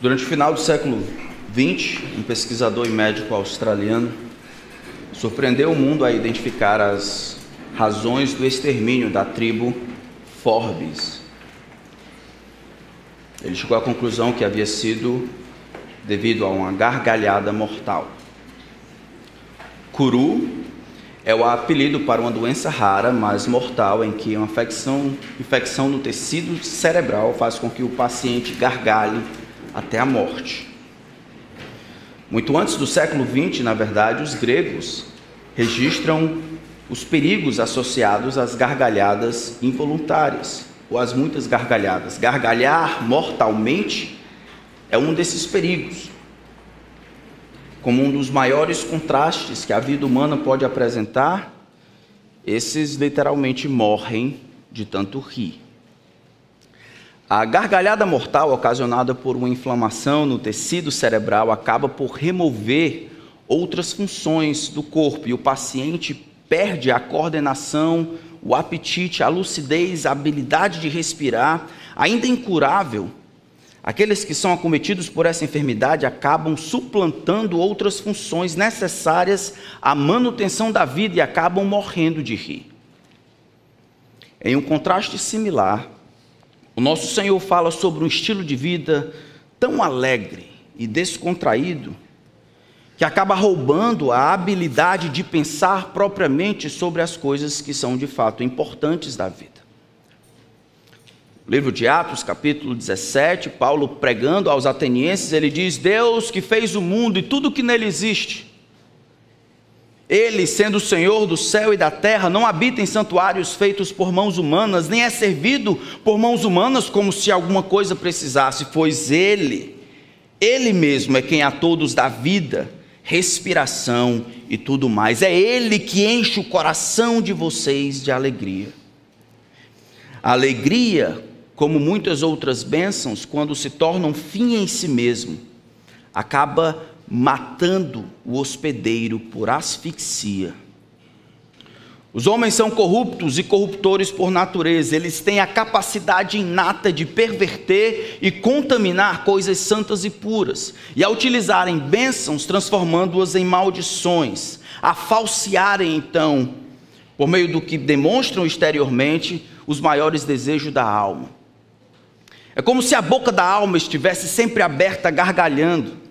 Durante o final do século XX, um pesquisador e médico australiano surpreendeu o mundo a identificar as razões do extermínio da tribo Forbes. Ele chegou à conclusão que havia sido devido a uma gargalhada mortal. Curu é o apelido para uma doença rara, mas mortal, em que uma infecção, infecção no tecido cerebral faz com que o paciente gargalhe até a morte. Muito antes do século XX, na verdade, os gregos registram os perigos associados às gargalhadas involuntárias, ou às muitas gargalhadas. Gargalhar mortalmente é um desses perigos. Como um dos maiores contrastes que a vida humana pode apresentar, esses literalmente morrem de tanto rir. A gargalhada mortal ocasionada por uma inflamação no tecido cerebral acaba por remover outras funções do corpo e o paciente perde a coordenação, o apetite, a lucidez, a habilidade de respirar, ainda incurável. Aqueles que são acometidos por essa enfermidade acabam suplantando outras funções necessárias à manutenção da vida e acabam morrendo de rir. Em um contraste similar, o nosso Senhor fala sobre um estilo de vida tão alegre e descontraído que acaba roubando a habilidade de pensar propriamente sobre as coisas que são de fato importantes da vida. livro de Atos, capítulo 17, Paulo pregando aos atenienses, ele diz: Deus que fez o mundo e tudo que nele existe ele, sendo o Senhor do céu e da terra, não habita em santuários feitos por mãos humanas, nem é servido por mãos humanas como se alguma coisa precisasse, pois Ele, Ele mesmo é quem a todos dá vida, respiração e tudo mais. É Ele que enche o coração de vocês de alegria. Alegria, como muitas outras bênçãos, quando se torna um fim em si mesmo, acaba matando o hospedeiro por asfixia. Os homens são corruptos e corruptores por natureza, eles têm a capacidade inata de perverter e contaminar coisas santas e puras, e a utilizarem bênçãos, transformando-as em maldições, a falsearem então, por meio do que demonstram exteriormente, os maiores desejos da alma. É como se a boca da alma estivesse sempre aberta, gargalhando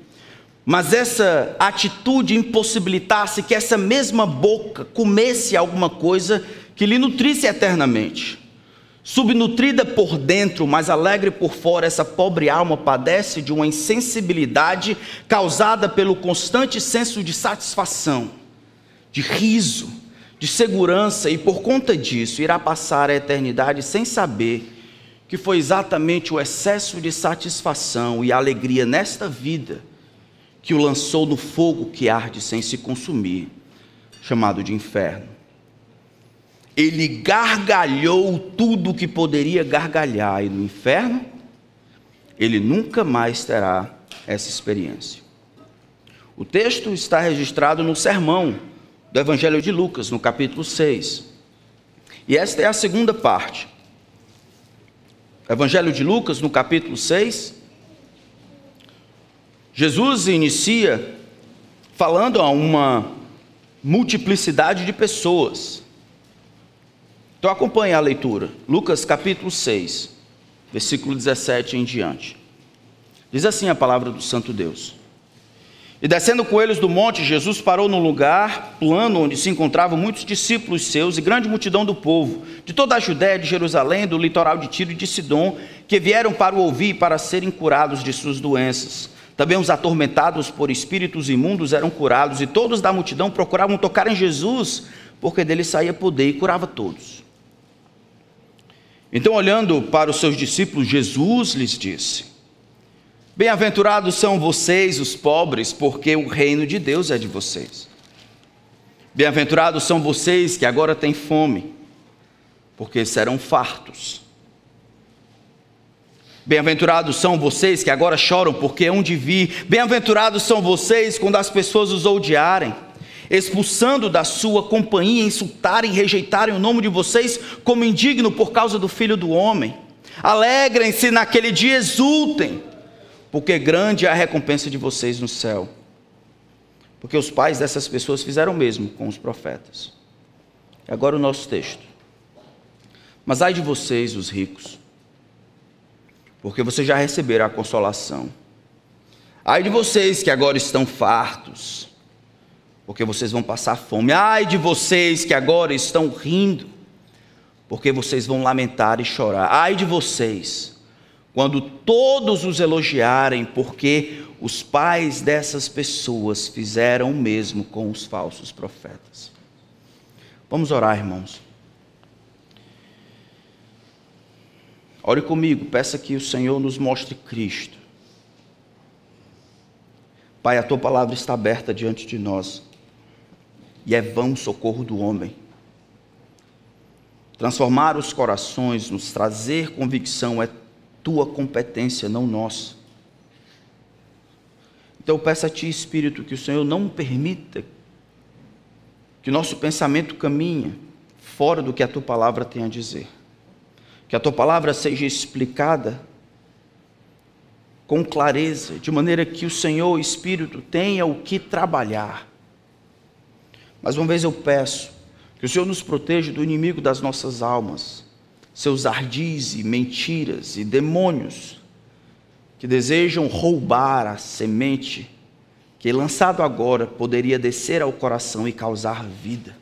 mas essa atitude impossibilitasse que essa mesma boca comesse alguma coisa que lhe nutrisse eternamente. Subnutrida por dentro, mas alegre por fora, essa pobre alma padece de uma insensibilidade causada pelo constante senso de satisfação, de riso, de segurança, e por conta disso irá passar a eternidade sem saber que foi exatamente o excesso de satisfação e alegria nesta vida que o lançou no fogo que arde sem se consumir, chamado de inferno. Ele gargalhou tudo o que poderia gargalhar, e no inferno, ele nunca mais terá essa experiência. O texto está registrado no sermão do Evangelho de Lucas, no capítulo 6. E esta é a segunda parte. Evangelho de Lucas, no capítulo 6, Jesus inicia falando a uma multiplicidade de pessoas. Então acompanhe a leitura. Lucas capítulo 6, versículo 17 em diante. Diz assim a palavra do Santo Deus. E descendo com eles do monte, Jesus parou num lugar plano onde se encontravam muitos discípulos seus e grande multidão do povo, de toda a Judéia, de Jerusalém, do litoral de Tiro e de Sidom, que vieram para o ouvir para serem curados de suas doenças. Também os atormentados por espíritos imundos eram curados, e todos da multidão procuravam tocar em Jesus, porque dele saía poder e curava todos. Então, olhando para os seus discípulos, Jesus lhes disse: Bem-aventurados são vocês, os pobres, porque o reino de Deus é de vocês. Bem-aventurados são vocês que agora têm fome, porque serão fartos. Bem-aventurados são vocês que agora choram porque hão de vir. Bem-aventurados são vocês quando as pessoas os odiarem, expulsando da sua companhia, insultarem, rejeitarem o nome de vocês como indigno por causa do Filho do Homem. Alegrem-se naquele dia, exultem, porque grande é a recompensa de vocês no céu. Porque os pais dessas pessoas fizeram o mesmo com os profetas. Agora o nosso texto. Mas ai de vocês, os ricos, porque vocês já receberam a consolação. Ai de vocês que agora estão fartos, porque vocês vão passar fome. Ai de vocês que agora estão rindo, porque vocês vão lamentar e chorar. Ai de vocês, quando todos os elogiarem, porque os pais dessas pessoas fizeram o mesmo com os falsos profetas. Vamos orar, irmãos. Ore comigo, peça que o Senhor nos mostre Cristo. Pai, a tua palavra está aberta diante de nós, e é vão o socorro do homem. Transformar os corações, nos trazer convicção, é tua competência, não nossa. Então eu peço a Ti, Espírito, que o Senhor não permita que o nosso pensamento caminhe fora do que a Tua palavra tem a dizer que a tua palavra seja explicada com clareza, de maneira que o Senhor, o Espírito, tenha o que trabalhar. Mas uma vez eu peço que o Senhor nos proteja do inimigo das nossas almas, seus ardis e mentiras e demônios que desejam roubar a semente que, lançado agora, poderia descer ao coração e causar vida.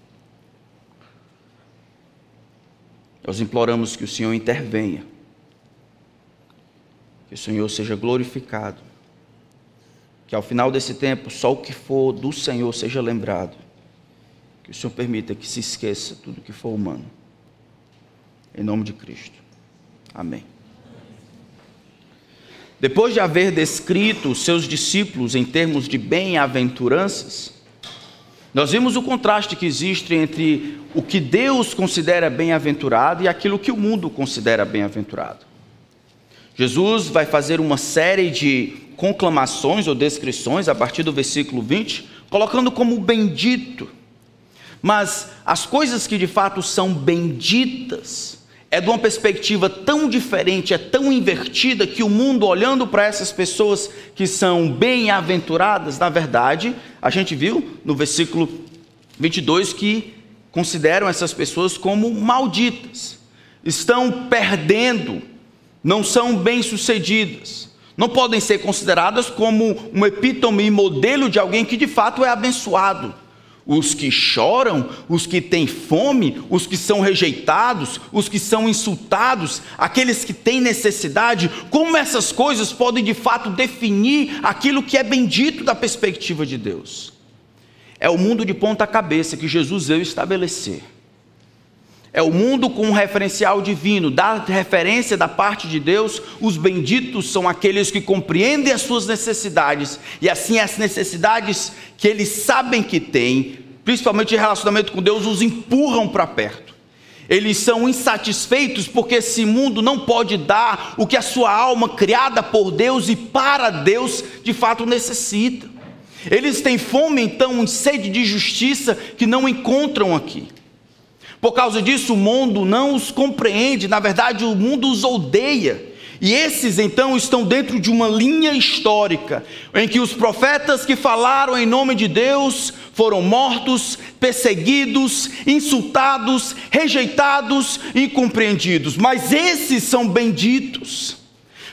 Nós imploramos que o Senhor intervenha, que o Senhor seja glorificado, que ao final desse tempo só o que for do Senhor seja lembrado, que o Senhor permita que se esqueça tudo que for humano. Em nome de Cristo. Amém. Depois de haver descrito os seus discípulos em termos de bem-aventuranças, nós vimos o contraste que existe entre o que Deus considera bem-aventurado e aquilo que o mundo considera bem-aventurado. Jesus vai fazer uma série de conclamações ou descrições a partir do versículo 20, colocando como bendito. Mas as coisas que de fato são benditas é de uma perspectiva tão diferente, é tão invertida, que o mundo, olhando para essas pessoas que são bem-aventuradas, na verdade, a gente viu no versículo 22 que consideram essas pessoas como malditas, estão perdendo, não são bem-sucedidas, não podem ser consideradas como um epítome e modelo de alguém que de fato é abençoado os que choram, os que têm fome, os que são rejeitados, os que são insultados, aqueles que têm necessidade, como essas coisas podem de fato definir aquilo que é bendito da perspectiva de Deus? É o mundo de ponta cabeça que Jesus veio estabelecer. É o mundo com um referencial divino, da referência da parte de Deus, os benditos são aqueles que compreendem as suas necessidades, e assim as necessidades que eles sabem que têm, principalmente em relacionamento com Deus, os empurram para perto. Eles são insatisfeitos porque esse mundo não pode dar o que a sua alma, criada por Deus e para Deus, de fato necessita. Eles têm fome, então, em sede de justiça que não encontram aqui. Por causa disso, o mundo não os compreende, na verdade, o mundo os odeia. E esses então estão dentro de uma linha histórica, em que os profetas que falaram em nome de Deus foram mortos, perseguidos, insultados, rejeitados e incompreendidos. Mas esses são benditos.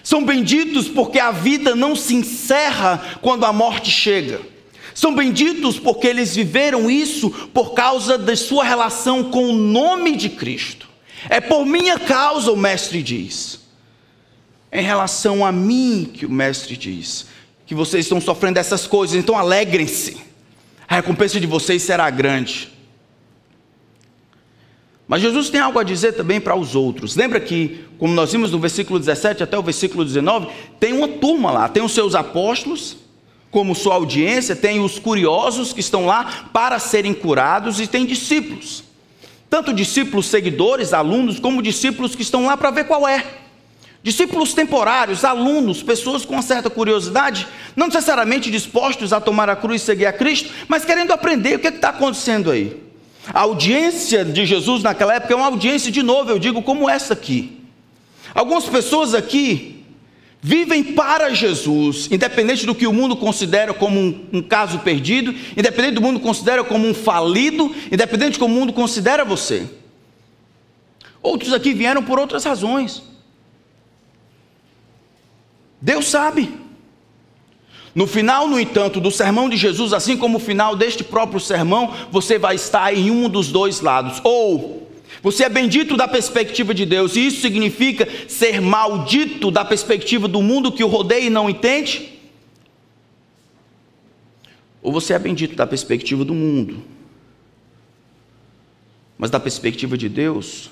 São benditos porque a vida não se encerra quando a morte chega. São benditos porque eles viveram isso por causa da sua relação com o nome de Cristo. É por minha causa, o Mestre diz. Em relação a mim, que o Mestre diz, que vocês estão sofrendo essas coisas, então alegrem-se. A recompensa de vocês será grande. Mas Jesus tem algo a dizer também para os outros. Lembra que, como nós vimos no versículo 17 até o versículo 19, tem uma turma lá, tem os seus apóstolos, como sua audiência, tem os curiosos que estão lá para serem curados e tem discípulos. Tanto discípulos seguidores, alunos, como discípulos que estão lá para ver qual é. Discípulos temporários, alunos, pessoas com uma certa curiosidade, não necessariamente dispostos a tomar a cruz e seguir a Cristo, mas querendo aprender o que é está acontecendo aí. A audiência de Jesus naquela época é uma audiência, de novo, eu digo, como essa aqui. Algumas pessoas aqui vivem para Jesus, independente do que o mundo considera como um, um, caso perdido, independente do mundo considera como um falido, independente do que o mundo considera você. Outros aqui vieram por outras razões. Deus sabe. No final, no entanto, do sermão de Jesus, assim como o final deste próprio sermão, você vai estar em um dos dois lados. Ou você é bendito da perspectiva de Deus, e isso significa ser maldito da perspectiva do mundo que o rodeia e não entende? Ou você é bendito da perspectiva do mundo, mas da perspectiva de Deus,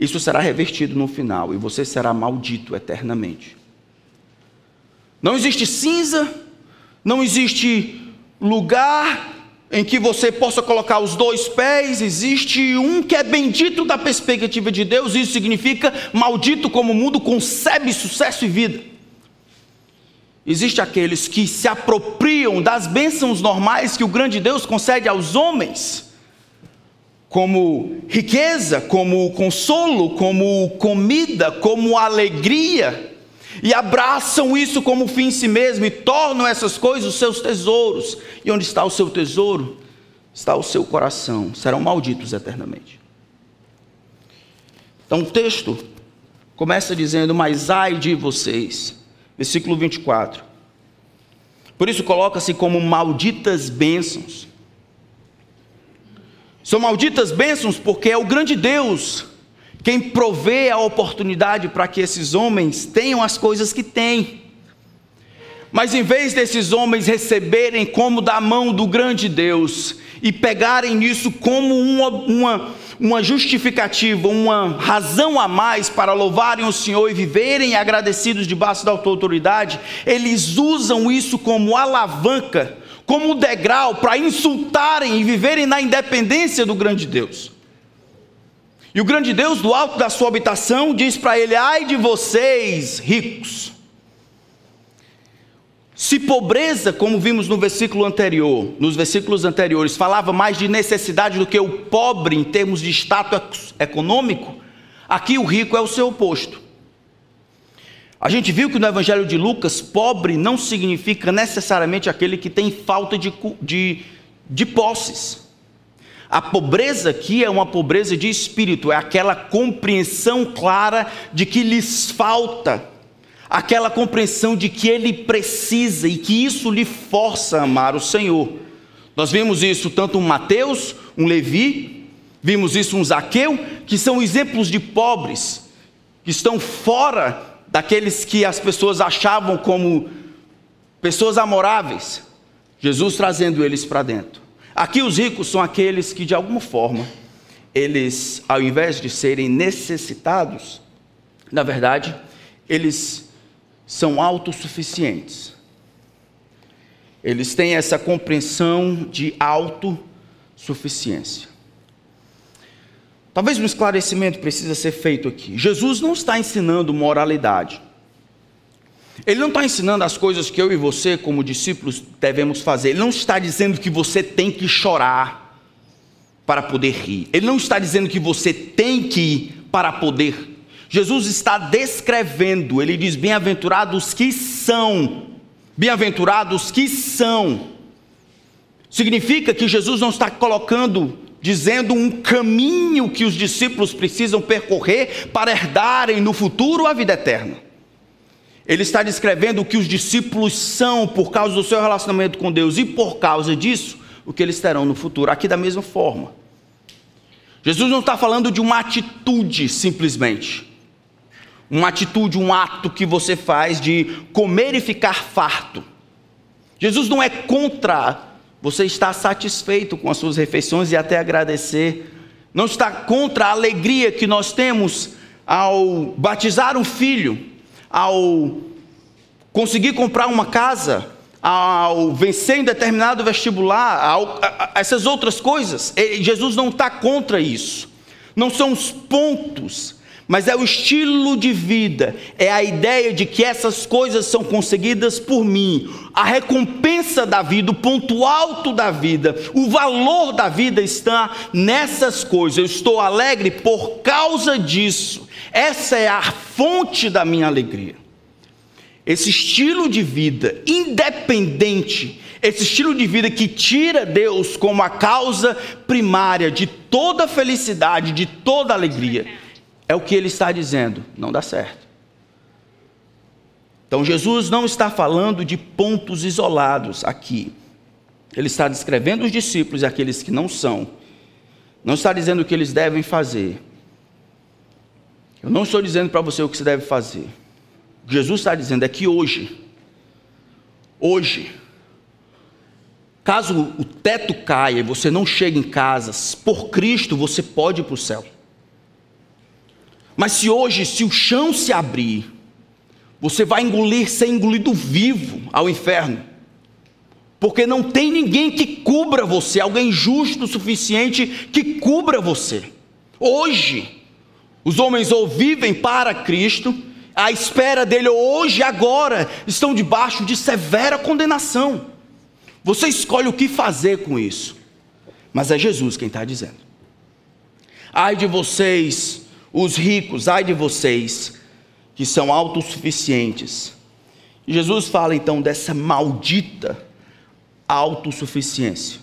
isso será revertido no final e você será maldito eternamente. Não existe cinza, não existe lugar em que você possa colocar os dois pés, existe um que é bendito da perspectiva de Deus, isso significa maldito como o mundo concebe sucesso e vida. Existem aqueles que se apropriam das bênçãos normais que o grande Deus concede aos homens, como riqueza, como consolo, como comida, como alegria e abraçam isso como fim em si mesmo e tornam essas coisas os seus tesouros. E onde está o seu tesouro? Está o seu coração. Serão malditos eternamente. Então o texto começa dizendo: Mas ai de vocês. Versículo 24. Por isso coloca-se como malditas bênçãos. São malditas bênçãos porque é o grande Deus quem provê a oportunidade para que esses homens tenham as coisas que têm. Mas em vez desses homens receberem como da mão do grande Deus e pegarem isso como uma, uma, uma justificativa, uma razão a mais para louvarem o Senhor e viverem agradecidos debaixo da autoridade, eles usam isso como alavanca, como degrau para insultarem e viverem na independência do grande Deus. E o grande Deus, do alto da sua habitação, diz para ele: Ai de vocês, ricos. Se pobreza, como vimos no versículo anterior, nos versículos anteriores, falava mais de necessidade do que o pobre em termos de status econômico, aqui o rico é o seu oposto. A gente viu que no Evangelho de Lucas, pobre não significa necessariamente aquele que tem falta de, de, de posses. A pobreza aqui é uma pobreza de espírito, é aquela compreensão clara de que lhes falta, aquela compreensão de que ele precisa e que isso lhe força a amar o Senhor. Nós vimos isso tanto um Mateus, um Levi, vimos isso um Zaqueu, que são exemplos de pobres, que estão fora daqueles que as pessoas achavam como pessoas amoráveis. Jesus trazendo eles para dentro. Aqui os ricos são aqueles que, de alguma forma, eles, ao invés de serem necessitados, na verdade, eles são autossuficientes. Eles têm essa compreensão de autossuficiência. Talvez um esclarecimento precisa ser feito aqui. Jesus não está ensinando moralidade. Ele não está ensinando as coisas que eu e você, como discípulos, devemos fazer. Ele não está dizendo que você tem que chorar para poder rir. Ele não está dizendo que você tem que ir para poder. Jesus está descrevendo, ele diz: bem-aventurados que são. Bem-aventurados que são. Significa que Jesus não está colocando, dizendo um caminho que os discípulos precisam percorrer para herdarem no futuro a vida eterna. Ele está descrevendo o que os discípulos são por causa do seu relacionamento com Deus. E por causa disso, o que eles terão no futuro, aqui da mesma forma. Jesus não está falando de uma atitude simplesmente, uma atitude, um ato que você faz de comer e ficar farto. Jesus não é contra você estar satisfeito com as suas refeições e até agradecer, não está contra a alegria que nós temos ao batizar um filho ao conseguir comprar uma casa, ao vencer em determinado vestibular, ao, a, a, essas outras coisas. Jesus não está contra isso. Não são os pontos, mas é o estilo de vida, é a ideia de que essas coisas são conseguidas por mim. A recompensa da vida, o ponto alto da vida, o valor da vida está nessas coisas. Eu estou alegre por causa disso. Essa é a fonte da minha alegria. esse estilo de vida independente, esse estilo de vida que tira Deus como a causa primária de toda felicidade, de toda alegria, é o que ele está dizendo, não dá certo. Então Jesus não está falando de pontos isolados aqui. Ele está descrevendo os discípulos e aqueles que não são. Não está dizendo o que eles devem fazer. Eu não estou dizendo para você o que você deve fazer. O que Jesus está dizendo é que hoje, hoje, caso o teto caia e você não chegue em casa, por Cristo você pode ir para o céu. Mas se hoje, se o chão se abrir, você vai engolir, ser engolido vivo ao inferno. Porque não tem ninguém que cubra você, alguém justo o suficiente que cubra você. Hoje, os homens ou vivem para Cristo, à espera dele, hoje, agora, estão debaixo de severa condenação. Você escolhe o que fazer com isso, mas é Jesus quem está dizendo. Ai de vocês, os ricos, ai de vocês, que são autossuficientes. Jesus fala então dessa maldita autossuficiência.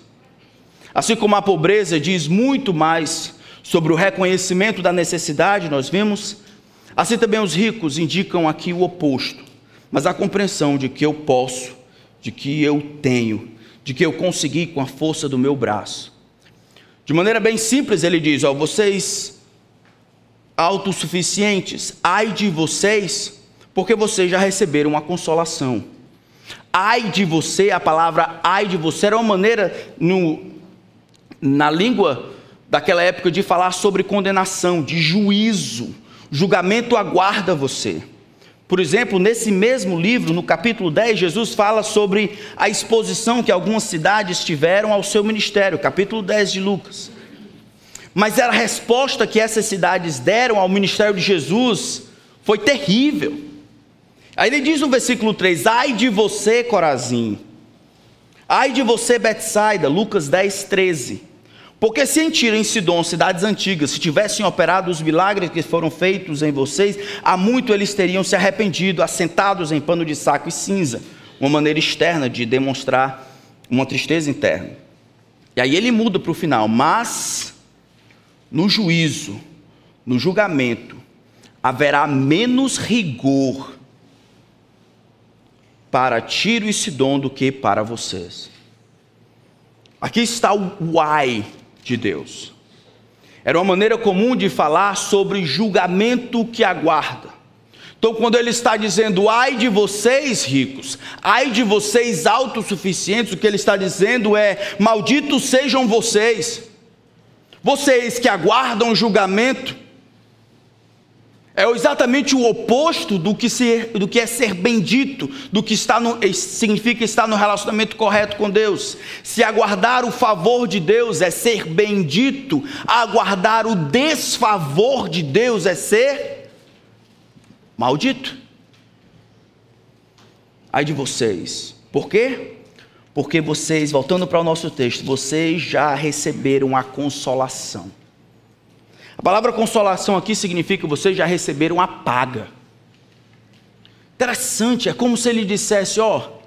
Assim como a pobreza diz muito mais sobre o reconhecimento da necessidade, nós vimos, assim também os ricos indicam aqui o oposto, mas a compreensão de que eu posso, de que eu tenho, de que eu consegui com a força do meu braço. De maneira bem simples, ele diz: ó, vocês autossuficientes, ai de vocês, porque vocês já receberam a consolação. Ai de você, a palavra ai de você era uma maneira no, na língua daquela época de falar sobre condenação, de juízo. Julgamento aguarda você. Por exemplo, nesse mesmo livro, no capítulo 10, Jesus fala sobre a exposição que algumas cidades tiveram ao seu ministério, capítulo 10 de Lucas. Mas a resposta que essas cidades deram ao ministério de Jesus foi terrível. Aí ele diz no versículo 3: Ai de você, Corazim. Ai de você, Betsaida, Lucas 10, 13. Porque se em Tiro em Sidom, cidades antigas, se tivessem operado os milagres que foram feitos em vocês, há muito eles teriam se arrependido, assentados em pano de saco e cinza, uma maneira externa de demonstrar uma tristeza interna. E aí ele muda para o final, mas no juízo, no julgamento, haverá menos rigor para Tiro e Sidom do que para vocês. Aqui está o why de Deus. Era uma maneira comum de falar sobre julgamento que aguarda. Então, quando ele está dizendo, ai de vocês ricos, ai de vocês autossuficientes, o que ele está dizendo é: malditos sejam vocês, vocês que aguardam julgamento, é exatamente o oposto do que, ser, do que é ser bendito, do que está no, significa estar no relacionamento correto com Deus. Se aguardar o favor de Deus é ser bendito, aguardar o desfavor de Deus é ser maldito. Ai de vocês. Por quê? Porque vocês, voltando para o nosso texto, vocês já receberam a consolação a palavra consolação aqui significa que vocês já receberam a paga. Interessante, é como se ele dissesse: ó, oh,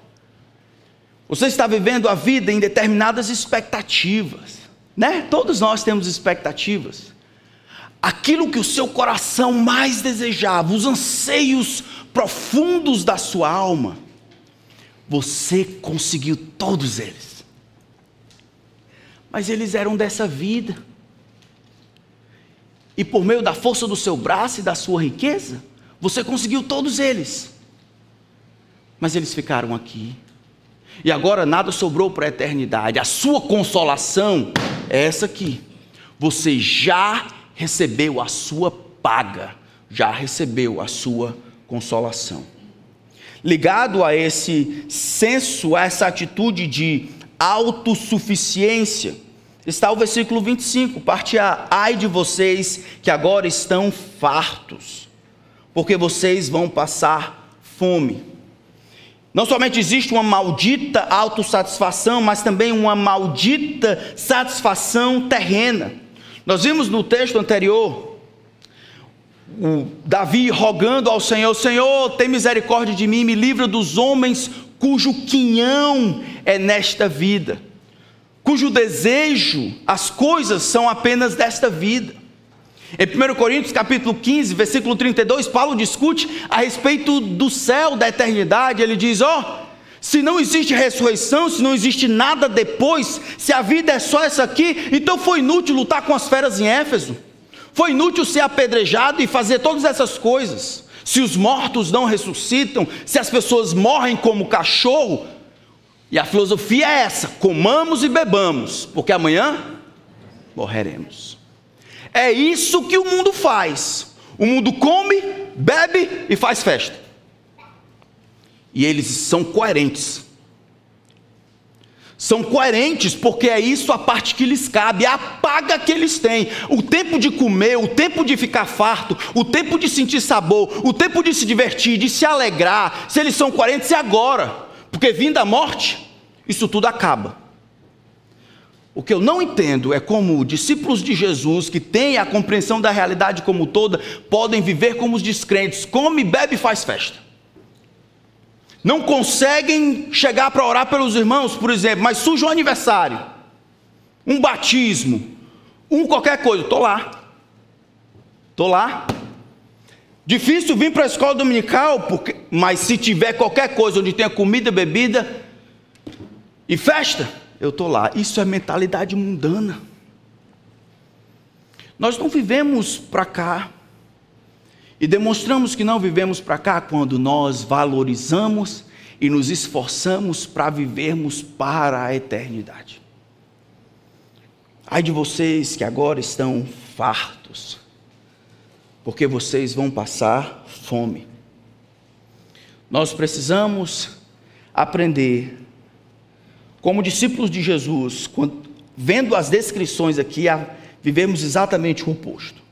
você está vivendo a vida em determinadas expectativas, né? Todos nós temos expectativas. Aquilo que o seu coração mais desejava, os anseios profundos da sua alma, você conseguiu todos eles. Mas eles eram dessa vida e por meio da força do seu braço e da sua riqueza, você conseguiu todos eles. Mas eles ficaram aqui. E agora nada sobrou para a eternidade. A sua consolação é essa aqui. Você já recebeu a sua paga, já recebeu a sua consolação. Ligado a esse senso, a essa atitude de autossuficiência, está o versículo 25, parte A. Ai de vocês que agora estão fartos, porque vocês vão passar fome. Não somente existe uma maldita autossatisfação, mas também uma maldita satisfação terrena. Nós vimos no texto anterior o Davi rogando ao Senhor: Senhor, tem misericórdia de mim, me livra dos homens cujo quinhão é nesta vida, cujo desejo, as coisas são apenas desta vida. Em 1 Coríntios capítulo 15, versículo 32, Paulo discute a respeito do céu, da eternidade. Ele diz: ó, oh, se não existe ressurreição, se não existe nada depois, se a vida é só essa aqui, então foi inútil lutar com as feras em Éfeso. Foi inútil ser apedrejado e fazer todas essas coisas. Se os mortos não ressuscitam, se as pessoas morrem como cachorro, e a filosofia é essa: comamos e bebamos, porque amanhã morreremos. É isso que o mundo faz. O mundo come, bebe e faz festa. E eles são coerentes. São coerentes porque é isso a parte que lhes cabe, é a paga que eles têm. O tempo de comer, o tempo de ficar farto, o tempo de sentir sabor, o tempo de se divertir, de se alegrar. Se eles são coerentes, é agora. Porque vindo a morte, isso tudo acaba. O que eu não entendo é como discípulos de Jesus, que têm a compreensão da realidade como toda, podem viver como os descrentes, come, bebe e faz festa. Não conseguem chegar para orar pelos irmãos, por exemplo, mas surge um aniversário, um batismo, um qualquer coisa, estou lá. Estou lá. Difícil vir para a escola dominical, porque, mas se tiver qualquer coisa onde tenha comida, bebida e festa, eu estou lá. Isso é mentalidade mundana. Nós não vivemos para cá. E demonstramos que não vivemos para cá quando nós valorizamos e nos esforçamos para vivermos para a eternidade. Ai de vocês que agora estão fartos, porque vocês vão passar fome. Nós precisamos aprender como discípulos de Jesus, quando, vendo as descrições aqui, a, vivemos exatamente o oposto.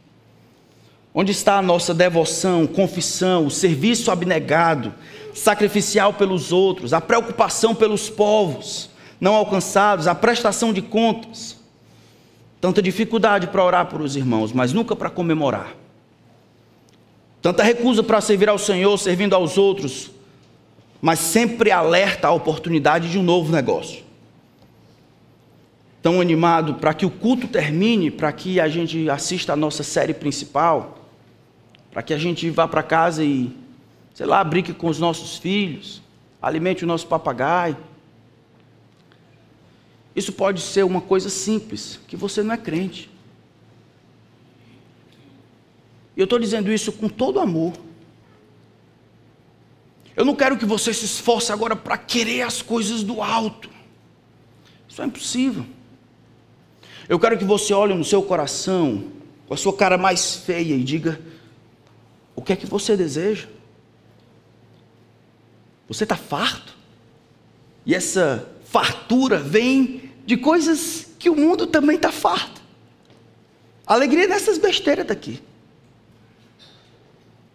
Onde está a nossa devoção, confissão, o serviço abnegado, sacrificial pelos outros, a preocupação pelos povos não alcançados, a prestação de contas? Tanta dificuldade para orar por os irmãos, mas nunca para comemorar. Tanta recusa para servir ao Senhor, servindo aos outros, mas sempre alerta à oportunidade de um novo negócio. Tão animado para que o culto termine, para que a gente assista a nossa série principal, para que a gente vá para casa e, sei lá, brinque com os nossos filhos, alimente o nosso papagaio. Isso pode ser uma coisa simples, que você não é crente. E eu estou dizendo isso com todo amor. Eu não quero que você se esforce agora para querer as coisas do alto. Isso é impossível. Eu quero que você olhe no seu coração, com a sua cara mais feia, e diga: o que é que você deseja? Você está farto? E essa fartura vem de coisas que o mundo também está farto. alegria dessas besteiras daqui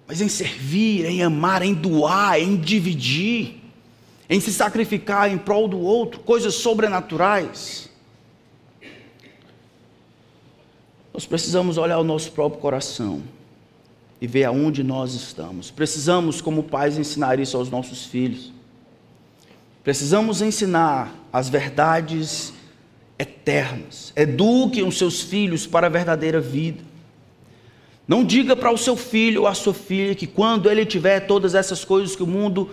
mas em servir, em amar, em doar, em dividir, em se sacrificar em prol do outro, coisas sobrenaturais. Nós precisamos olhar o nosso próprio coração e ver aonde nós estamos. Precisamos, como pais, ensinar isso aos nossos filhos. Precisamos ensinar as verdades eternas. Eduquem os seus filhos para a verdadeira vida. Não diga para o seu filho ou a sua filha que quando ele tiver todas essas coisas que o mundo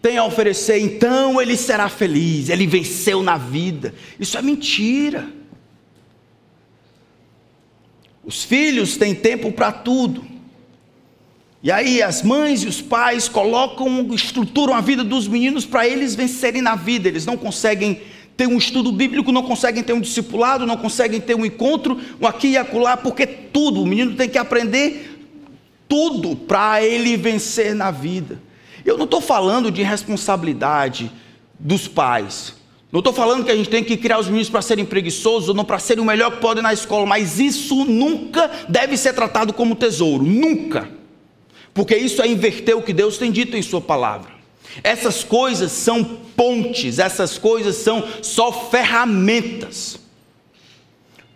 tem a oferecer, então ele será feliz, ele venceu na vida. Isso é mentira. Os filhos têm tempo para tudo. E aí as mães e os pais colocam, estruturam a vida dos meninos para eles vencerem na vida. Eles não conseguem ter um estudo bíblico, não conseguem ter um discipulado, não conseguem ter um encontro, um aqui e acolá, porque tudo, o menino tem que aprender tudo para ele vencer na vida. Eu não estou falando de responsabilidade dos pais. Não estou falando que a gente tem que criar os meninos para serem preguiçosos ou não para serem o melhor que podem na escola, mas isso nunca deve ser tratado como tesouro, nunca. Porque isso é inverter o que Deus tem dito em Sua palavra. Essas coisas são pontes, essas coisas são só ferramentas.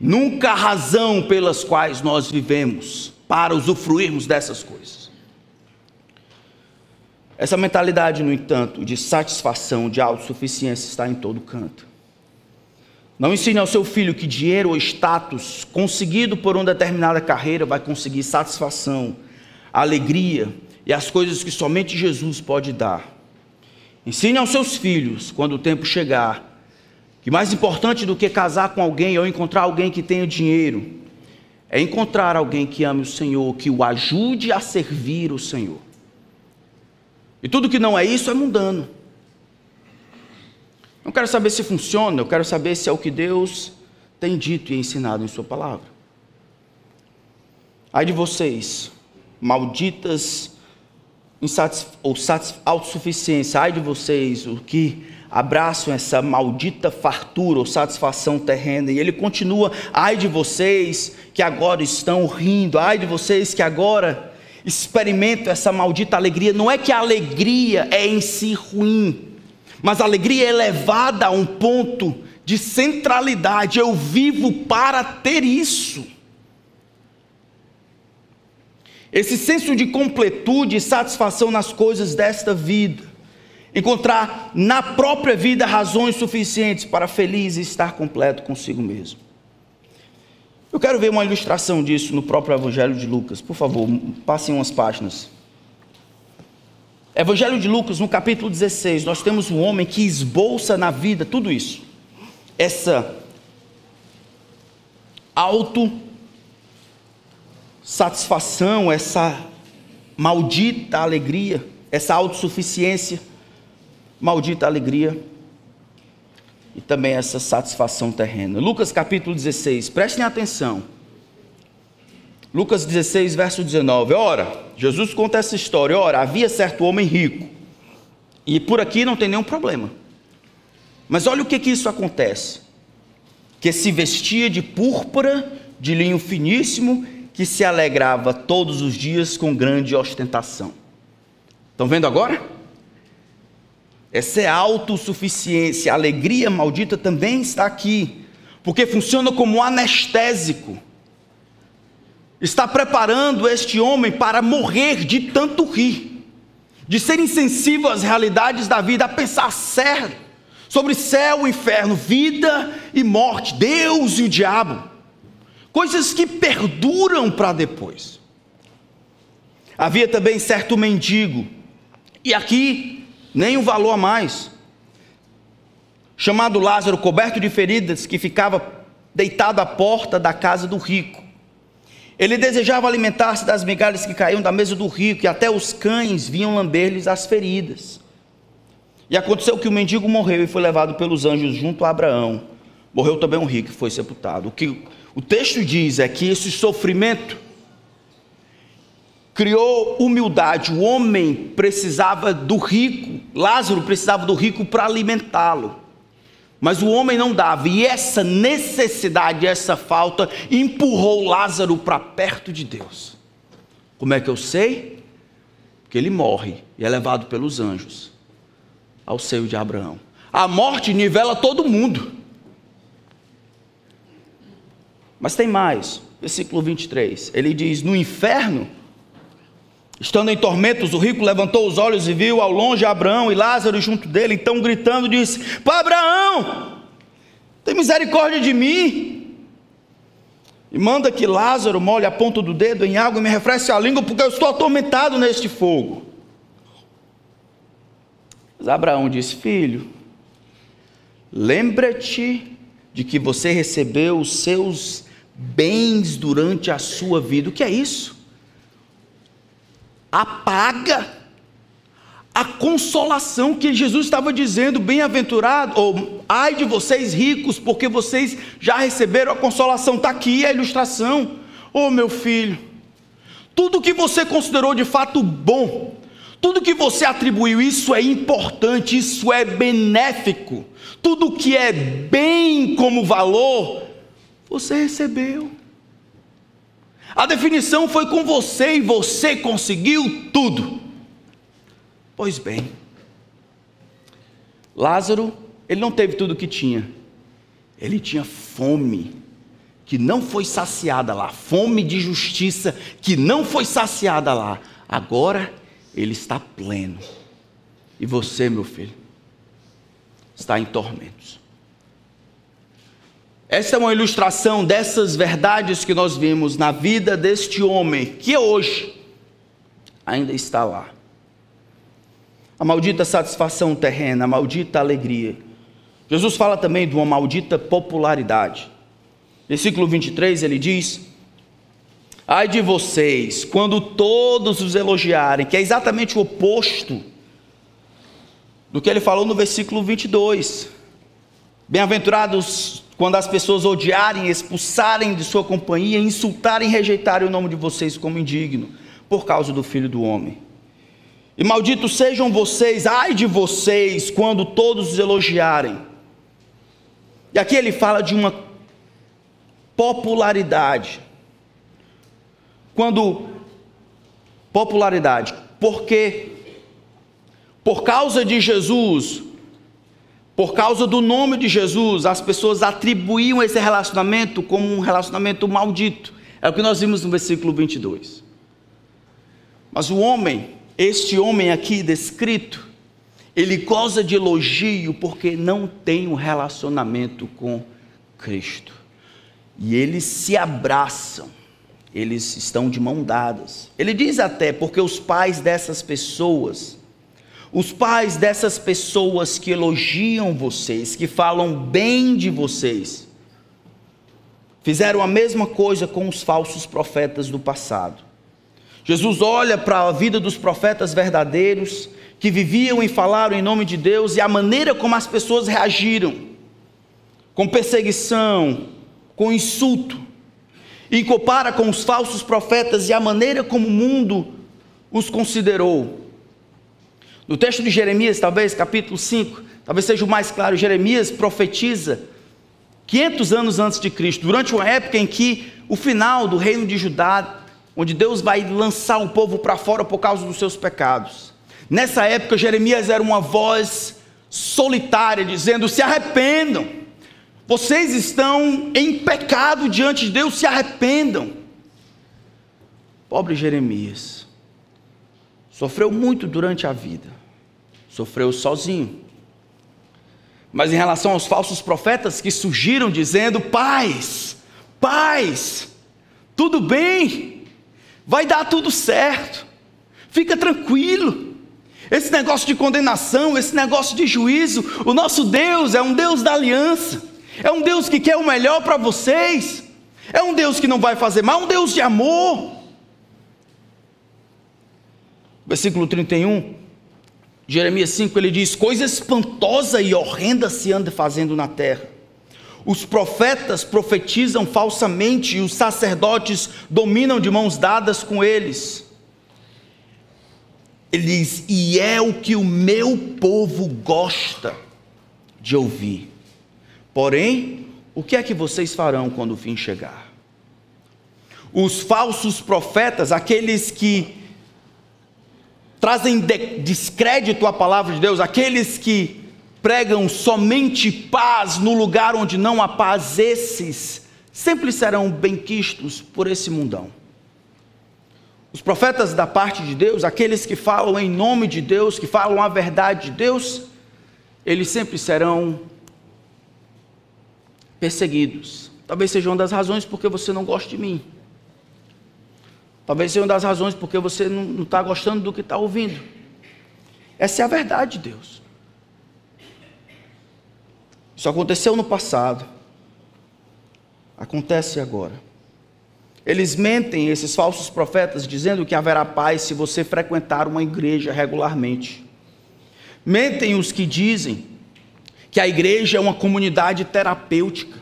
Nunca a razão pelas quais nós vivemos. para usufruirmos dessas coisas. Essa mentalidade, no entanto, de satisfação, de autossuficiência está em todo canto. Não ensine ao seu filho que dinheiro ou status conseguido por uma determinada carreira vai conseguir satisfação, alegria e as coisas que somente Jesus pode dar. Ensine aos seus filhos, quando o tempo chegar, que mais importante do que casar com alguém ou encontrar alguém que tenha dinheiro, é encontrar alguém que ame o Senhor, que o ajude a servir o Senhor. E tudo que não é isso é mundano. Não quero saber se funciona, eu quero saber se é o que Deus tem dito e ensinado em Sua palavra. Ai de vocês, malditas ou autossuficiência, ai de vocês, o que abraçam essa maldita fartura ou satisfação terrena. E ele continua: ai de vocês que agora estão rindo, ai de vocês que agora experimentam essa maldita alegria. Não é que a alegria é em si ruim, mas a alegria é levada a um ponto de centralidade. Eu vivo para ter isso. Esse senso de completude e satisfação nas coisas desta vida encontrar na própria vida razões suficientes para feliz e estar completo consigo mesmo. Eu quero ver uma ilustração disso no próprio Evangelho de Lucas. Por favor, passem umas páginas. Evangelho de Lucas, no capítulo 16, nós temos um homem que esbolsa na vida tudo isso. Essa auto satisfação, essa maldita alegria, essa autossuficiência maldita alegria e também essa satisfação terrena. Lucas capítulo 16, prestem atenção. Lucas 16, verso 19. Ora, Jesus conta essa história. Ora, havia certo homem rico. E por aqui não tem nenhum problema. Mas olha o que que isso acontece. Que se vestia de púrpura, de linho finíssimo, que se alegrava todos os dias com grande ostentação. Estão vendo agora? Essa é autossuficiência, a alegria maldita também está aqui, porque funciona como anestésico. Está preparando este homem para morrer de tanto rir, de ser insensível às realidades da vida, a pensar sério sobre céu e inferno, vida e morte, Deus e o diabo, coisas que perduram para depois. Havia também certo mendigo, e aqui nem um valor a mais. Chamado Lázaro, coberto de feridas, que ficava deitado à porta da casa do rico. Ele desejava alimentar-se das migalhas que caíam da mesa do rico, e até os cães vinham lamber-lhes as feridas. E aconteceu que o mendigo morreu e foi levado pelos anjos junto a Abraão. Morreu também um rico e foi sepultado. O que o texto diz é que esse sofrimento criou humildade. O homem precisava do rico, Lázaro precisava do rico para alimentá-lo. Mas o homem não dava, e essa necessidade, essa falta, empurrou Lázaro para perto de Deus. Como é que eu sei? Porque ele morre e é levado pelos anjos ao seio de Abraão. A morte nivela todo mundo. Mas tem mais, versículo 23. Ele diz: No inferno Estando em tormentos, o rico levantou os olhos e viu ao longe Abraão e Lázaro junto dele, então gritando, disse: Pai Abraão, tem misericórdia de mim. E manda que Lázaro molhe a ponta do dedo em água e me refresque a língua, porque eu estou atormentado neste fogo. Mas Abraão disse: Filho, lembra-te de que você recebeu os seus bens durante a sua vida. O que é isso? apaga a consolação que Jesus estava dizendo, bem-aventurado, ou ai de vocês ricos, porque vocês já receberam a consolação. Está aqui a ilustração. Oh, meu filho, tudo que você considerou de fato bom, tudo que você atribuiu, isso é importante, isso é benéfico. Tudo que é bem como valor, você recebeu. A definição foi com você e você conseguiu tudo. Pois bem, Lázaro, ele não teve tudo o que tinha, ele tinha fome que não foi saciada lá, fome de justiça que não foi saciada lá, agora ele está pleno. E você, meu filho, está em tormentos. Essa é uma ilustração dessas verdades que nós vimos na vida deste homem, que hoje ainda está lá. A maldita satisfação terrena, a maldita alegria. Jesus fala também de uma maldita popularidade. Versículo 23 ele diz: Ai de vocês, quando todos os elogiarem, que é exatamente o oposto do que ele falou no versículo 22. Bem-aventurados quando as pessoas odiarem, expulsarem de sua companhia, insultarem, rejeitarem o nome de vocês como indigno, por causa do Filho do Homem. E malditos sejam vocês, ai de vocês, quando todos os elogiarem. E aqui ele fala de uma popularidade. Quando popularidade, porque por causa de Jesus, por causa do nome de Jesus, as pessoas atribuíam esse relacionamento como um relacionamento maldito. É o que nós vimos no versículo 22. Mas o homem, este homem aqui descrito, ele goza de elogio porque não tem um relacionamento com Cristo e eles se abraçam, eles estão de mão dadas. Ele diz até, porque os pais dessas pessoas, os pais dessas pessoas que elogiam vocês, que falam bem de vocês, fizeram a mesma coisa com os falsos profetas do passado. Jesus olha para a vida dos profetas verdadeiros, que viviam e falaram em nome de Deus, e a maneira como as pessoas reagiram, com perseguição, com insulto, e compara com os falsos profetas e a maneira como o mundo os considerou. No texto de Jeremias, talvez capítulo 5, talvez seja o mais claro, Jeremias profetiza 500 anos antes de Cristo, durante uma época em que o final do reino de Judá, onde Deus vai lançar o povo para fora por causa dos seus pecados. Nessa época, Jeremias era uma voz solitária dizendo: se arrependam, vocês estão em pecado diante de Deus, se arrependam. Pobre Jeremias, sofreu muito durante a vida, sofreu sozinho. Mas em relação aos falsos profetas que surgiram dizendo: paz, paz, tudo bem, vai dar tudo certo, fica tranquilo. Esse negócio de condenação, esse negócio de juízo, o nosso Deus é um Deus da aliança. É um Deus que quer o melhor para vocês. É um Deus que não vai fazer mal, é um Deus de amor. Versículo 31, Jeremias 5, ele diz: Coisa espantosa e horrenda se anda fazendo na terra. Os profetas profetizam falsamente e os sacerdotes dominam de mãos dadas com eles. Ele diz: E é o que o meu povo gosta de ouvir. Porém, o que é que vocês farão quando o fim chegar? Os falsos profetas, aqueles que trazem descrédito à palavra de Deus, aqueles que pregam somente paz no lugar onde não há paz, esses sempre serão benquistos por esse mundão. Os profetas da parte de Deus, aqueles que falam em nome de Deus, que falam a verdade de Deus, eles sempre serão perseguidos. Talvez seja uma das razões porque você não gosta de mim. Talvez seja uma das razões porque você não está gostando do que está ouvindo. Essa é a verdade de Deus. Isso aconteceu no passado. Acontece agora. Eles mentem, esses falsos profetas, dizendo que haverá paz se você frequentar uma igreja regularmente. Mentem os que dizem que a igreja é uma comunidade terapêutica.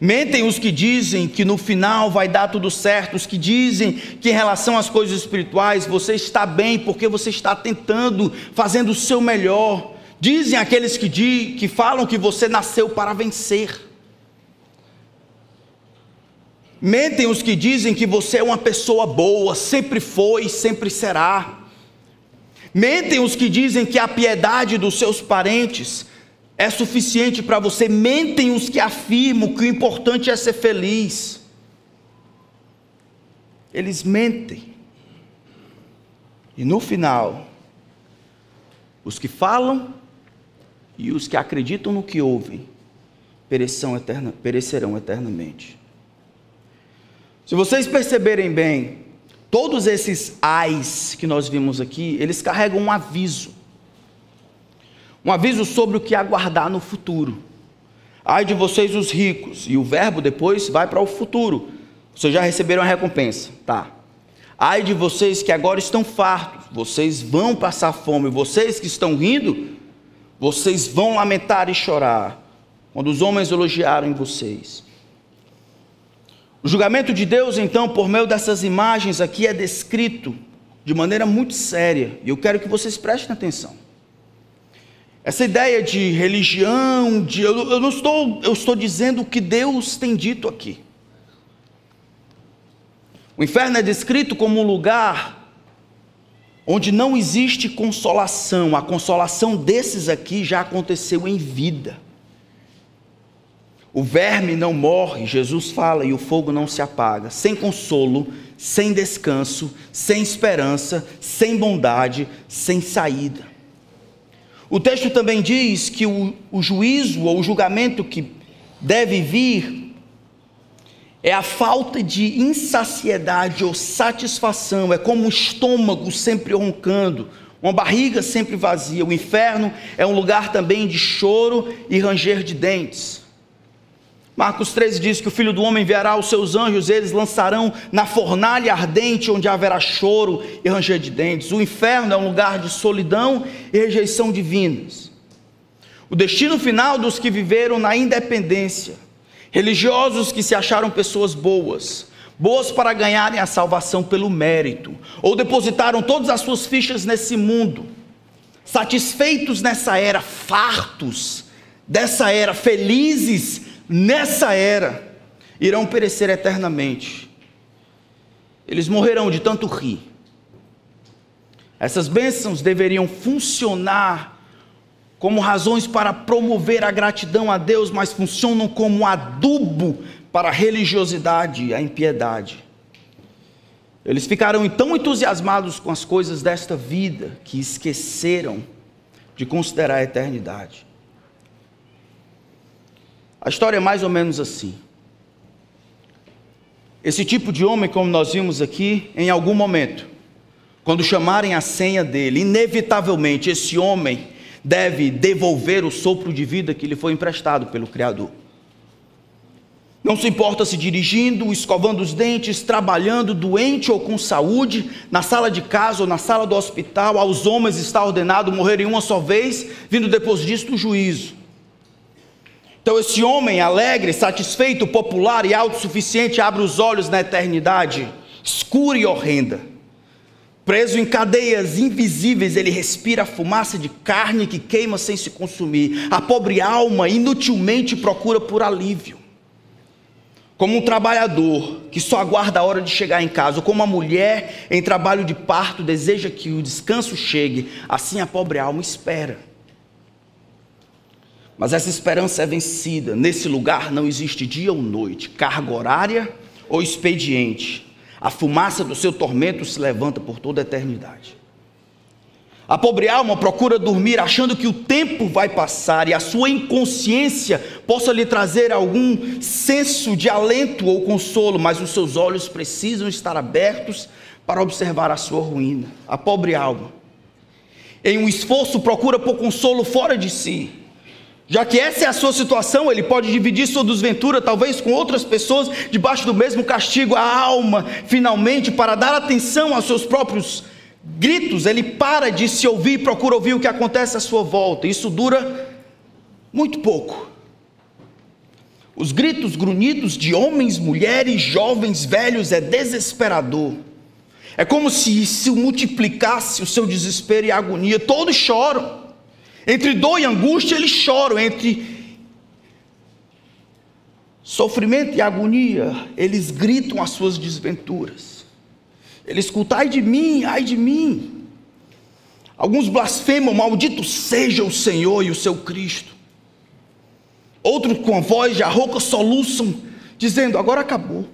Mentem os que dizem que no final vai dar tudo certo, os que dizem que em relação às coisas espirituais você está bem porque você está tentando, fazendo o seu melhor. Dizem aqueles que, di, que falam que você nasceu para vencer. Mentem os que dizem que você é uma pessoa boa, sempre foi sempre será. Mentem os que dizem que a piedade dos seus parentes é suficiente para você. Mentem os que afirmam que o importante é ser feliz. Eles mentem. E no final, os que falam e os que acreditam no que ouvem eterna, perecerão eternamente. Se vocês perceberem bem, todos esses ais que nós vimos aqui, eles carregam um aviso. Um aviso sobre o que aguardar no futuro. Ai de vocês os ricos, e o verbo depois vai para o futuro. Vocês já receberam a recompensa, tá? Ai de vocês que agora estão fartos, vocês vão passar fome, vocês que estão rindo, vocês vão lamentar e chorar, quando os homens elogiaram vocês. O julgamento de Deus, então, por meio dessas imagens aqui, é descrito de maneira muito séria, e eu quero que vocês prestem atenção. Essa ideia de religião, de, eu, eu não estou, eu estou dizendo o que Deus tem dito aqui. O inferno é descrito como um lugar onde não existe consolação. A consolação desses aqui já aconteceu em vida. O verme não morre, Jesus fala, e o fogo não se apaga. Sem consolo, sem descanso, sem esperança, sem bondade, sem saída. O texto também diz que o, o juízo ou o julgamento que deve vir é a falta de insaciedade ou satisfação, é como um estômago sempre roncando, uma barriga sempre vazia. O inferno é um lugar também de choro e ranger de dentes. Marcos 13 diz que o filho do homem enviará os seus anjos, eles lançarão na fornalha ardente, onde haverá choro e ranger de dentes. O inferno é um lugar de solidão e rejeição divinas. O destino final dos que viveram na independência religiosos que se acharam pessoas boas, boas para ganharem a salvação pelo mérito, ou depositaram todas as suas fichas nesse mundo, satisfeitos nessa era, fartos dessa era, felizes nessa era, irão perecer eternamente. Eles morrerão de tanto rir. Essas bênçãos deveriam funcionar como razões para promover a gratidão a Deus, mas funcionam como adubo para a religiosidade e a impiedade. Eles ficaram tão entusiasmados com as coisas desta vida que esqueceram de considerar a eternidade. A história é mais ou menos assim. Esse tipo de homem, como nós vimos aqui, em algum momento, quando chamarem a senha dele, inevitavelmente esse homem deve devolver o sopro de vida que lhe foi emprestado pelo Criador. Não se importa se dirigindo, escovando os dentes, trabalhando, doente ou com saúde, na sala de casa ou na sala do hospital, aos homens está ordenado morrerem uma só vez, vindo depois disso o juízo. Então, esse homem alegre, satisfeito, popular e autossuficiente abre os olhos na eternidade escura e horrenda Preso em cadeias invisíveis, ele respira a fumaça de carne que queima sem se consumir. A pobre alma inutilmente procura por alívio. Como um trabalhador que só aguarda a hora de chegar em casa, ou como uma mulher em trabalho de parto deseja que o descanso chegue, assim a pobre alma espera. Mas essa esperança é vencida. Nesse lugar não existe dia ou noite, carga horária ou expediente. A fumaça do seu tormento se levanta por toda a eternidade. A pobre alma procura dormir achando que o tempo vai passar e a sua inconsciência possa lhe trazer algum senso de alento ou consolo, mas os seus olhos precisam estar abertos para observar a sua ruína. A pobre alma, em um esforço, procura por consolo fora de si já que essa é a sua situação, ele pode dividir sua desventura, talvez com outras pessoas, debaixo do mesmo castigo. A alma, finalmente, para dar atenção aos seus próprios gritos, ele para de se ouvir e procura ouvir o que acontece à sua volta. Isso dura muito pouco. Os gritos grunhidos de homens, mulheres, jovens, velhos é desesperador. É como se se multiplicasse o seu desespero e agonia. Todos choram. Entre dor e angústia, eles choram. Entre sofrimento e agonia, eles gritam as suas desventuras. Eles escutam, ai de mim, ai de mim. Alguns blasfemam, maldito seja o Senhor e o seu Cristo. Outros com a voz de arroca soluçam, dizendo: Agora acabou,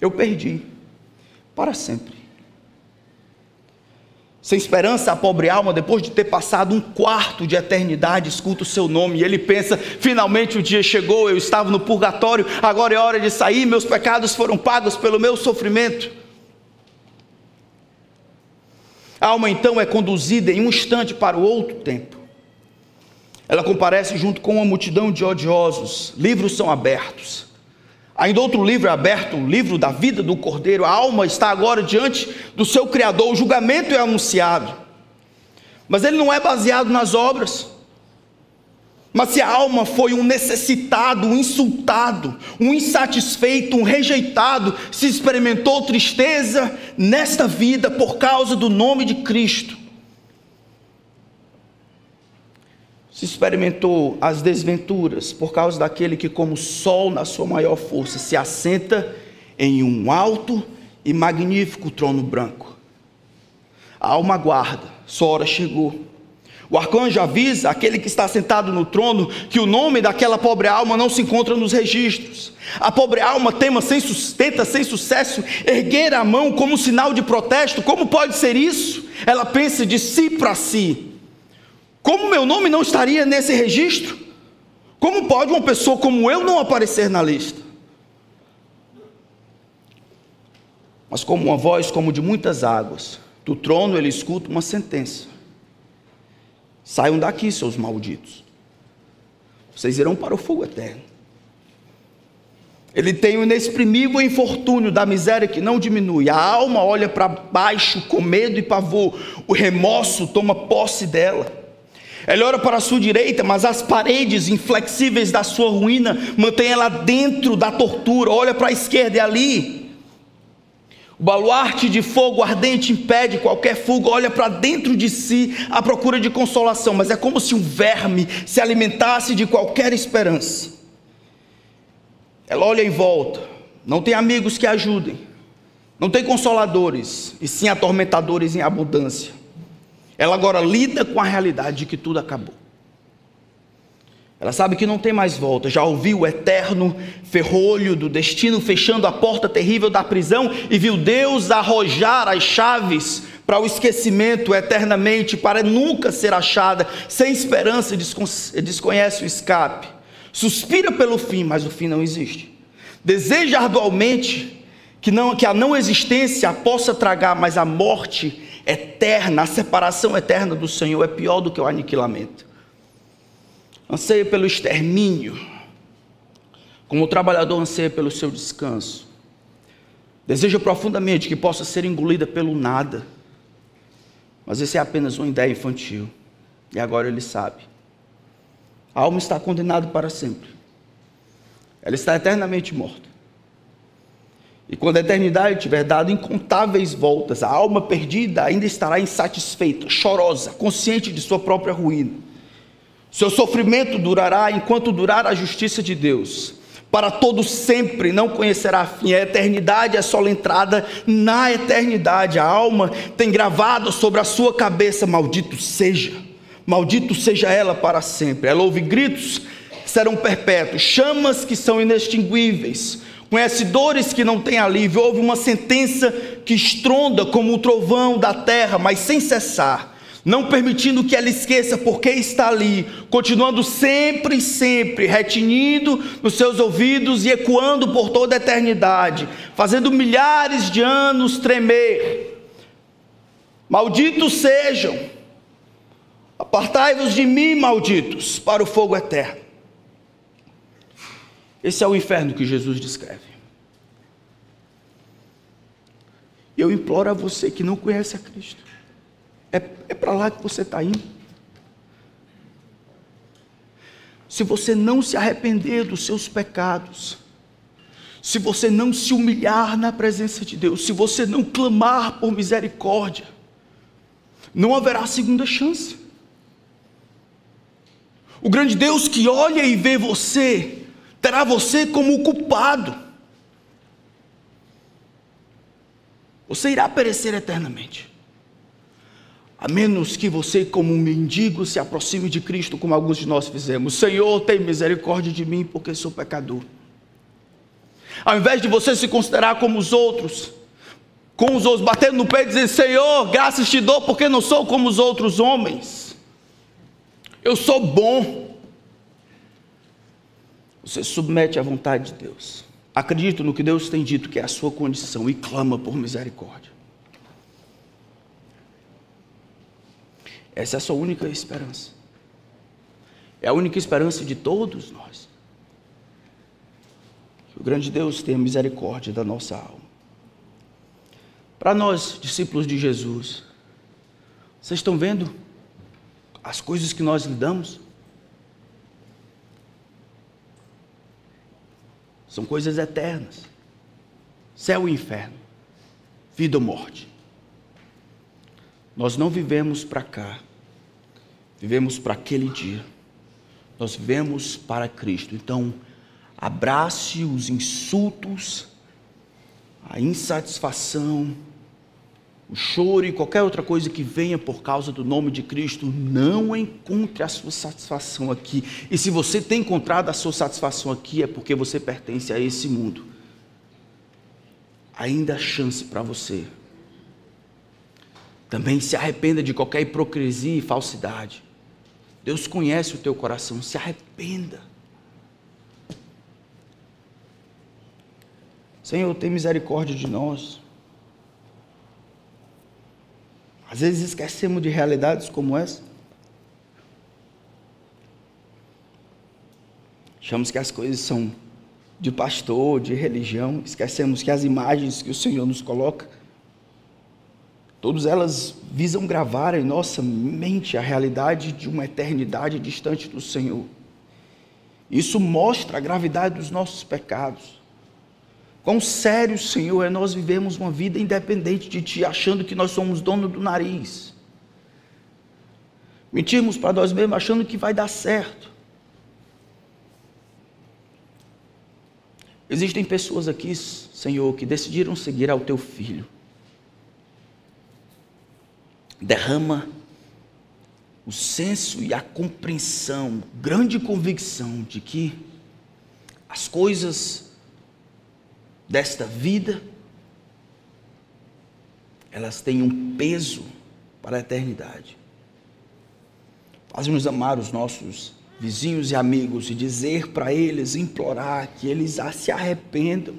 eu perdi, para sempre. Sem esperança, a pobre alma, depois de ter passado um quarto de eternidade, escuta o seu nome e ele pensa: finalmente o dia chegou, eu estava no purgatório, agora é hora de sair, meus pecados foram pagos pelo meu sofrimento. A alma então é conduzida em um instante para o outro tempo. Ela comparece junto com uma multidão de odiosos, livros são abertos. Ainda outro livro aberto, o livro da vida do Cordeiro. A alma está agora diante do seu Criador, o julgamento é anunciado. Mas ele não é baseado nas obras. Mas se a alma foi um necessitado, um insultado, um insatisfeito, um rejeitado, se experimentou tristeza nesta vida por causa do nome de Cristo, se experimentou as desventuras por causa daquele que, como sol na sua maior força, se assenta em um alto e magnífico trono branco. A alma guarda, sua hora chegou. O arcanjo avisa aquele que está sentado no trono que o nome daquela pobre alma não se encontra nos registros. A pobre alma tema sem, tenta sem sucesso erguer a mão como sinal de protesto. Como pode ser isso? Ela pensa de si para si. Como meu nome não estaria nesse registro? Como pode uma pessoa como eu não aparecer na lista? Mas como uma voz como de muitas águas, do trono ele escuta uma sentença. Saiam daqui, seus malditos. Vocês irão para o fogo eterno. Ele tem o inexprimível infortúnio da miséria que não diminui. A alma olha para baixo com medo e pavor. O remorso toma posse dela. Ela olha para a sua direita, mas as paredes inflexíveis da sua ruína mantêm ela dentro da tortura. Olha para a esquerda e ali. O baluarte de fogo ardente impede qualquer fuga, olha para dentro de si à procura de consolação, mas é como se um verme se alimentasse de qualquer esperança. Ela olha em volta, não tem amigos que ajudem, não tem consoladores, e sim atormentadores em abundância. Ela agora lida com a realidade de que tudo acabou. Ela sabe que não tem mais volta, já ouviu o eterno ferrolho do destino fechando a porta terrível da prisão e viu Deus arrojar as chaves para o esquecimento eternamente, para nunca ser achada, sem esperança, desconhece o escape. Suspira pelo fim, mas o fim não existe. Deseja arduamente que, não, que a não existência possa tragar, mas a morte eterna, a separação eterna do Senhor é pior do que o aniquilamento. Anseia pelo extermínio, como o trabalhador anseia pelo seu descanso. Deseja profundamente que possa ser engolida pelo nada. Mas isso é apenas uma ideia infantil. E agora ele sabe. A alma está condenada para sempre. Ela está eternamente morta. E quando a eternidade tiver dado incontáveis voltas, a alma perdida ainda estará insatisfeita, chorosa, consciente de sua própria ruína. Seu sofrimento durará enquanto durar a justiça de Deus. Para todo sempre não conhecerá fim. A eternidade é só entrada na eternidade. A alma tem gravado sobre a sua cabeça: Maldito seja, maldito seja ela para sempre. Ela ouve gritos que serão perpétuos, chamas que são inextinguíveis conhece dores que não têm alívio, houve uma sentença que estronda como um trovão da terra, mas sem cessar, não permitindo que ela esqueça porque está ali, continuando sempre sempre, retinindo nos seus ouvidos e ecoando por toda a eternidade, fazendo milhares de anos tremer. Malditos sejam, apartai-vos de mim, malditos, para o fogo eterno. Esse é o inferno que Jesus descreve. Eu imploro a você que não conhece a Cristo. É, é para lá que você está indo. Se você não se arrepender dos seus pecados, se você não se humilhar na presença de Deus, se você não clamar por misericórdia, não haverá segunda chance. O grande Deus que olha e vê você, terá você como o culpado. Você irá perecer eternamente. A menos que você, como um mendigo, se aproxime de Cristo, como alguns de nós fizemos. Senhor, tem misericórdia de mim, porque sou pecador. Ao invés de você se considerar como os outros, com os outros, batendo no peito e dizendo: Senhor, graças te dou, porque não sou como os outros homens. Eu sou bom. Você submete à vontade de Deus. Acredita no que Deus tem dito que é a sua condição e clama por misericórdia. Essa é a sua única esperança. É a única esperança de todos nós. Que o grande Deus tenha misericórdia da nossa alma. Para nós, discípulos de Jesus, vocês estão vendo as coisas que nós lidamos? São coisas eternas. Céu e inferno, vida ou morte. Nós não vivemos para cá, vivemos para aquele dia. Nós vivemos para Cristo. Então, abrace os insultos, a insatisfação, o choro e qualquer outra coisa que venha por causa do nome de Cristo, não encontre a sua satisfação aqui. E se você tem encontrado a sua satisfação aqui, é porque você pertence a esse mundo. Ainda há chance para você. Também se arrependa de qualquer hipocrisia e falsidade. Deus conhece o teu coração, se arrependa. Senhor, tem misericórdia de nós. Às vezes esquecemos de realidades como essa. Achamos que as coisas são de pastor, de religião, esquecemos que as imagens que o Senhor nos coloca, todas elas visam gravar em nossa mente a realidade de uma eternidade distante do Senhor. Isso mostra a gravidade dos nossos pecados. Quão sério, Senhor, é nós vivemos uma vida independente de Ti, achando que nós somos dono do nariz. Mentirmos para nós mesmos, achando que vai dar certo. Existem pessoas aqui, Senhor, que decidiram seguir ao Teu Filho. Derrama o senso e a compreensão, grande convicção de que as coisas desta vida, elas têm um peso para a eternidade. Faz-nos amar os nossos vizinhos e amigos e dizer para eles, implorar que eles se arrependam.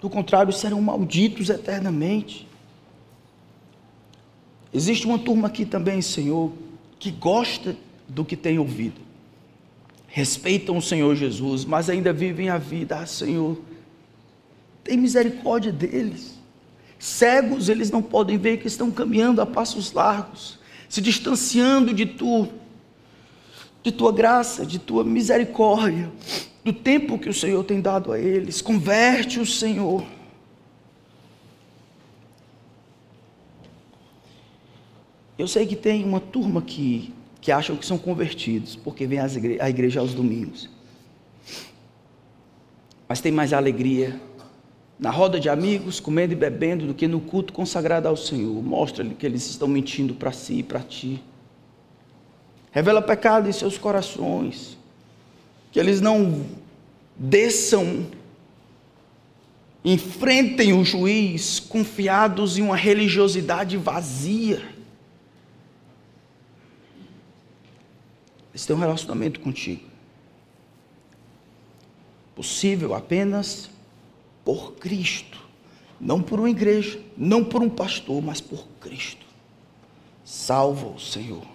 Do contrário, serão malditos eternamente. Existe uma turma aqui também, Senhor, que gosta do que tem ouvido respeitam o Senhor Jesus, mas ainda vivem a vida, ah, Senhor, tem misericórdia deles. Cegos, eles não podem ver que estão caminhando a passos largos, se distanciando de tu, de tua graça, de tua misericórdia, do tempo que o Senhor tem dado a eles. Converte o Senhor. Eu sei que tem uma turma que que acham que são convertidos, porque vêm à igreja aos domingos. Mas tem mais alegria na roda de amigos, comendo e bebendo, do que no culto consagrado ao Senhor. Mostra-lhe que eles estão mentindo para si e para ti. Revela pecado em seus corações. Que eles não desçam, enfrentem o juiz confiados em uma religiosidade vazia Eles têm um relacionamento contigo. Possível apenas por Cristo. Não por uma igreja, não por um pastor, mas por Cristo. Salva-os, Senhor.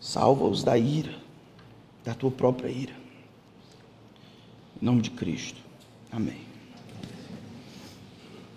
Salva-os da ira, da tua própria ira. Em nome de Cristo. Amém.